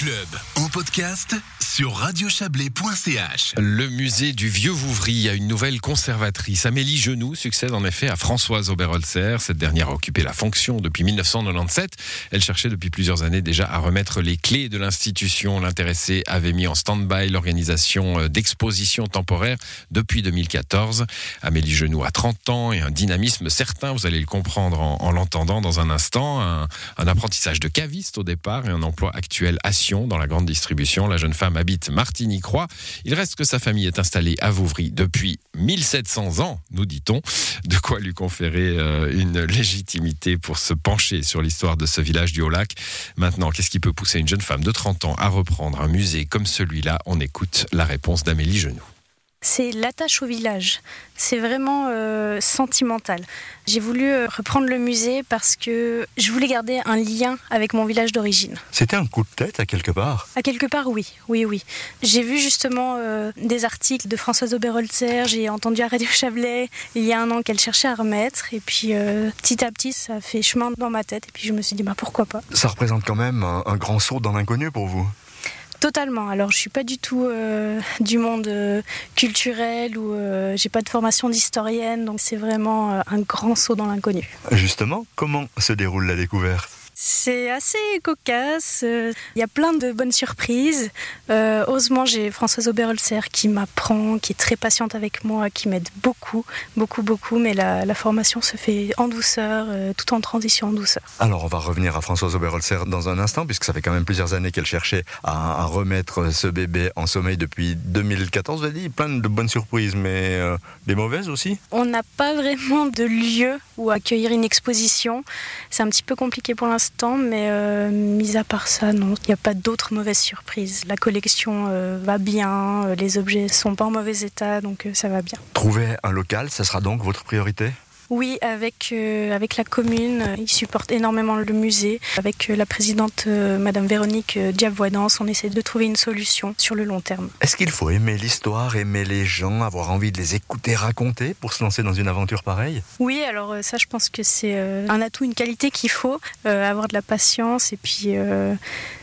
Club en podcast sur radiochablais.ch. Le musée du Vieux Vouvry a une nouvelle conservatrice. Amélie Genoux succède en effet à Françoise Oberholzer. Cette dernière a occupé la fonction depuis 1997. Elle cherchait depuis plusieurs années déjà à remettre les clés de l'institution. L'intéressée avait mis en stand-by l'organisation euh, d'expositions temporaires depuis 2014. Amélie Genoux a 30 ans et un dynamisme certain, vous allez le comprendre en, en l'entendant dans un instant. Un, apprentissage de caviste au départ et un emploi actuel à Dans la grande distribution. La jeune femme habite Martigny-Croix. Il reste que sa famille est installée à Vouvry depuis 1700 ans, nous dit-on. De quoi lui conférer euh, une légitimité pour se pencher sur l'histoire de ce village du Haut-Lac. Maintenant, qu'est-ce qui peut pousser une jeune femme de 30 ans à reprendre un musée comme celui-là? On écoute la réponse d'Amélie Genoux. C'est l'attache au village. C'est vraiment euh, sentimental. J'ai voulu euh, reprendre le musée parce que je voulais garder un lien avec mon village d'origine. C'était un coup de tête à quelque part À quelque part, oui, oui, oui. J'ai vu justement euh, des articles de Françoise Oberholzer, j'ai entendu à Radio Chablais il y a un an qu'elle cherchait à remettre, et puis euh, petit à petit ça a fait chemin dans ma tête, et puis je me suis dit bah pourquoi pas. Ça représente quand même un, un grand saut dans l'inconnu pour vous. Totalement. Alors, je suis pas du tout euh, du monde euh, culturel ou euh, j'ai pas de formation d'historienne, donc c'est vraiment un grand saut dans l'inconnu. Justement, comment se déroule la découverte? C'est assez cocasse. Il y a plein de bonnes surprises. Euh, heureusement, j'ai Françoise Oberholzer qui m'apprend, qui est très patiente avec moi, qui m'aide beaucoup, beaucoup, beaucoup. Mais la, la formation se fait en douceur, euh, tout en transition en douceur. Alors, on va revenir à Françoise Oberholzer dans un instant, puisque ça fait quand même plusieurs années qu'elle cherchait à, à remettre ce bébé en sommeil depuis 2014. Vous avez dit plein de bonnes surprises, mais euh, des mauvaises aussi? On n'a pas vraiment de lieu où accueillir une exposition. C'est un petit peu compliqué pour l'instant, mais euh, mis à part ça, non, il n'y a pas d'autres mauvaises surprises. La collection euh, va bien, euh, les objets sont pas en mauvais état, donc ça va bien. Trouver un local, ça sera donc votre priorité? Oui, avec, euh, avec la commune, ils supportent énormément le musée. Avec euh, la présidente, euh, Madame Véronique euh, Diavoidance, on essaie de trouver une solution sur le long terme. Est-ce qu'il faut aimer l'histoire, aimer les gens, avoir envie de les écouter raconter pour se lancer dans une aventure pareille? Oui, alors ça, je pense que c'est un atout, une qualité qu'il faut, avoir de la patience et puis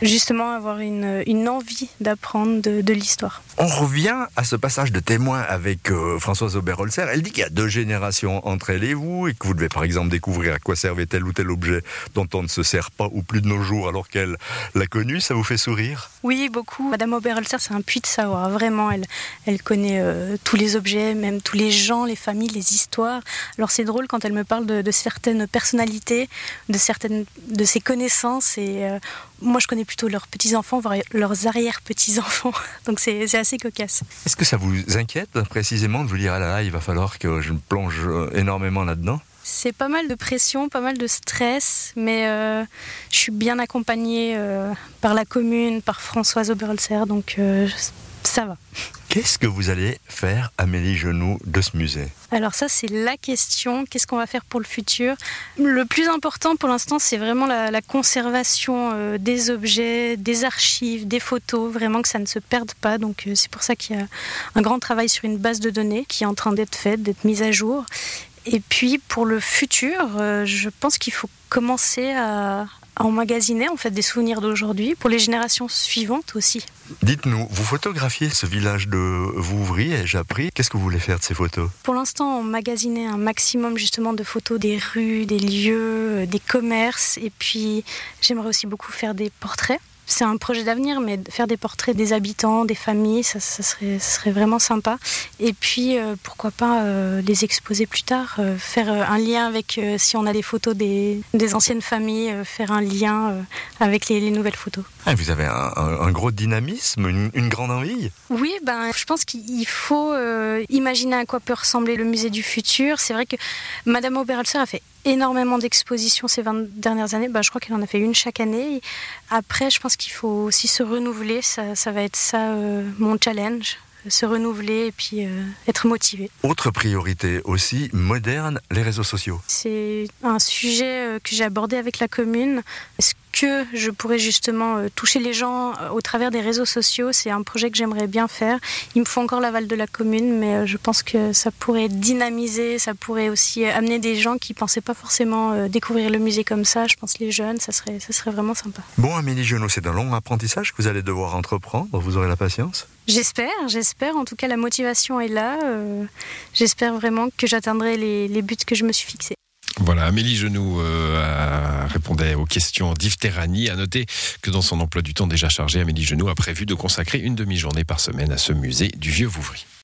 justement avoir une, une envie d'apprendre de, de l'histoire. On revient à ce passage de témoin avec Françoise Oberholzer. Elle dit qu'il y a deux générations entre et vous, et que vous devez par exemple découvrir à quoi servait tel ou tel objet dont on ne se sert pas ou plus de nos jours alors qu'elle l'a connu. Ça vous fait sourire? Oui, beaucoup. Madame Oberholzer, c'est un puits de savoir. Vraiment, elle, elle connaît euh, tous les objets, même tous les gens, les familles, les histoires. Alors c'est drôle quand elle me parle de, de certaines personnalités, de certaines de ses connaissances. Et euh, moi, je connais plutôt leurs petits-enfants, voire leurs arrière-petits-enfants. Donc c'est c'est assez cocasse. Est-ce que ça vous inquiète précisément de vous dire ah là là, il va falloir que je me plonge euh, énormément là-dedans C'est pas mal de pression, pas mal de stress, mais euh, je suis bien accompagnée euh, par la commune, par Françoise Oberholzer, donc euh, ça va. Qu'est-ce que vous allez faire, Amélie Genoux, de ce musée? Alors ça, c'est la question. Qu'est-ce qu'on va faire pour le futur? Le plus important pour l'instant, c'est vraiment la, la conservation euh, des objets, des archives, des photos, vraiment que ça ne se perde pas. Donc euh, c'est pour ça qu'il y a un grand travail sur une base de données qui est en train d'être faite, d'être mise à jour. Et puis pour le futur, euh, je pense qu'il faut commencer à, à emmagasiner en fait des souvenirs d'aujourd'hui pour les générations suivantes aussi. Dites-nous, vous photographiez ce village de Vouvry, ai-je appris? Qu'est-ce que vous voulez faire de ces photos? Pour l'instant, on magasinait un maximum justement de photos des rues, des lieux, euh, des commerces. Et puis, j'aimerais aussi beaucoup faire des portraits. C'est un projet d'avenir, mais faire des portraits des habitants, des familles, ça, ça serait, ça serait vraiment sympa. Et puis, euh, pourquoi pas euh, les exposer plus tard, euh, faire un lien avec, si on a des photos des, des anciennes familles, faire un lien avec les, les nouvelles photos. Ah, Vous avez un, un- un gros dynamisme, une, une grande envie Oui, ben, je pense qu'il faut imaginer à quoi peut ressembler le musée du futur. C'est vrai que Madame Oberholzer a fait énormément d'expositions ces 20 dernières années. Ben, je crois qu'elle en a fait une chaque année. Après, je pense qu'il faut aussi se renouveler. Ça, ça va être ça euh, mon challenge. Se renouveler et puis euh, être motivé. Autre priorité aussi moderne, les réseaux sociaux. C'est un sujet euh, que j'ai abordé avec la commune. Est-ce que je pourrais justement euh, toucher les gens euh, au travers des réseaux sociaux. C'est un projet que j'aimerais bien faire. Il me faut encore l'aval de la commune, mais euh, je pense que ça pourrait dynamiser, ça pourrait aussi amener des gens qui pensaient pas forcément découvrir le musée comme ça. Je pense les jeunes, ça serait, ça serait vraiment sympa. Bon, Amélie Genot, c'est un long apprentissage que vous allez devoir entreprendre. Vous aurez la patience J'espère, j'espère. En tout cas, la motivation est là. j'espère vraiment que j'atteindrai les, les buts que je me suis fixés. Voilà, Amélie Genoux euh, répondait aux questions d'Yves. À noter que dans son emploi du temps déjà chargé, Amélie Genoux a prévu de consacrer une demi-journée par semaine à ce musée du Vieux Vouvry.